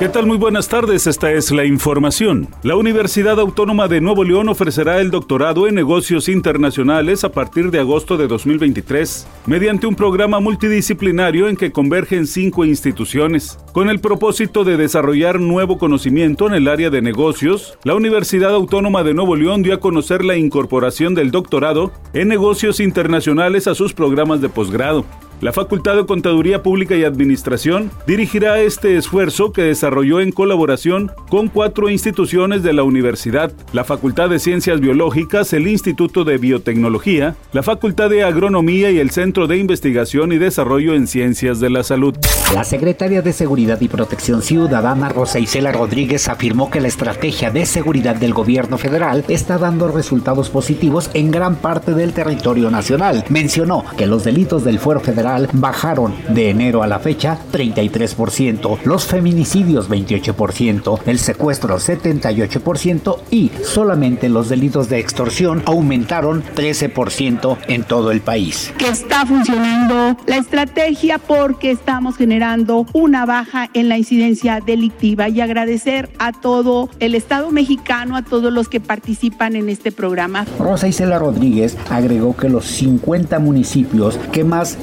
¿Qué tal? Muy buenas tardes, esta es la información. La Universidad Autónoma de Nuevo León ofrecerá el doctorado en negocios internacionales a partir de agosto de 2023, mediante un programa multidisciplinario en que convergen cinco instituciones. Con el propósito de desarrollar nuevo conocimiento en el área de negocios, la Universidad Autónoma de Nuevo León dio a conocer la incorporación del doctorado en negocios internacionales a sus programas de posgrado. La Facultad de Contaduría Pública y Administración dirigirá este esfuerzo que desarrolló en colaboración con cuatro instituciones de la universidad, la Facultad de Ciencias Biológicas, el Instituto de Biotecnología, la Facultad de Agronomía y el Centro de Investigación y Desarrollo en Ciencias de la Salud. La secretaria de Seguridad y Protección Ciudadana, Rosa Isela Rodríguez, afirmó que la estrategia de seguridad del gobierno federal está dando resultados positivos en gran parte del territorio nacional. Mencionó que los delitos del fuero federal bajaron de enero a la fecha 33%, los feminicidios 28%, el secuestro 78% y solamente los delitos de extorsión aumentaron 13% en todo el país. Que está funcionando la estrategia porque estamos generando una baja en la incidencia delictiva y agradecer a todo el Estado mexicano, a todos los que participan en este programa. Rosa Isela Rodríguez agregó que los 50 municipios que más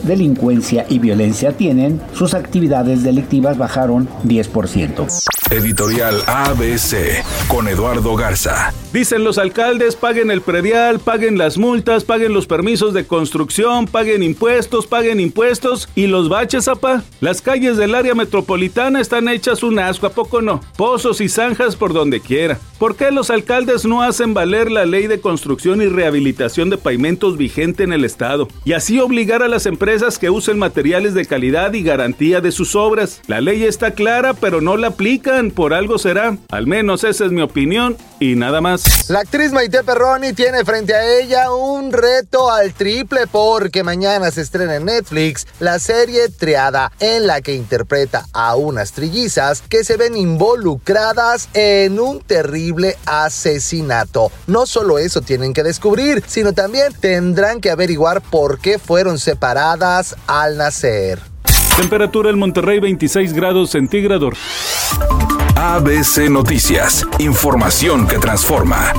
y violencia tienen, sus actividades delictivas bajaron 10%. Editorial ABC con Eduardo Garza. Dicen los alcaldes, paguen el predial, paguen las multas, paguen los permisos de construcción, paguen impuestos, paguen impuestos y los baches, apa. Las calles del área metropolitana están hechas un asco, ¿a poco no? Pozos y zanjas por donde quiera. ¿Por qué los alcaldes no hacen valer la ley de construcción y rehabilitación de pavimentos vigente en el estado? Y así obligar a las empresas que usen materiales de calidad y garantía de sus obras. La ley está clara, pero no la aplican, por algo será. Al menos esa es mi opinión y nada más. La actriz Maite Perroni tiene frente a ella un reto al triple porque mañana se estrena en Netflix la serie Triada, en la que interpreta a unas trillizas que se ven involucradas en un terrible asesinato. No solo eso tienen que descubrir, sino también tendrán que averiguar por qué fueron separadas al nacer. Temperatura en Monterrey 26 grados centígrados. ABC Noticias, información que transforma.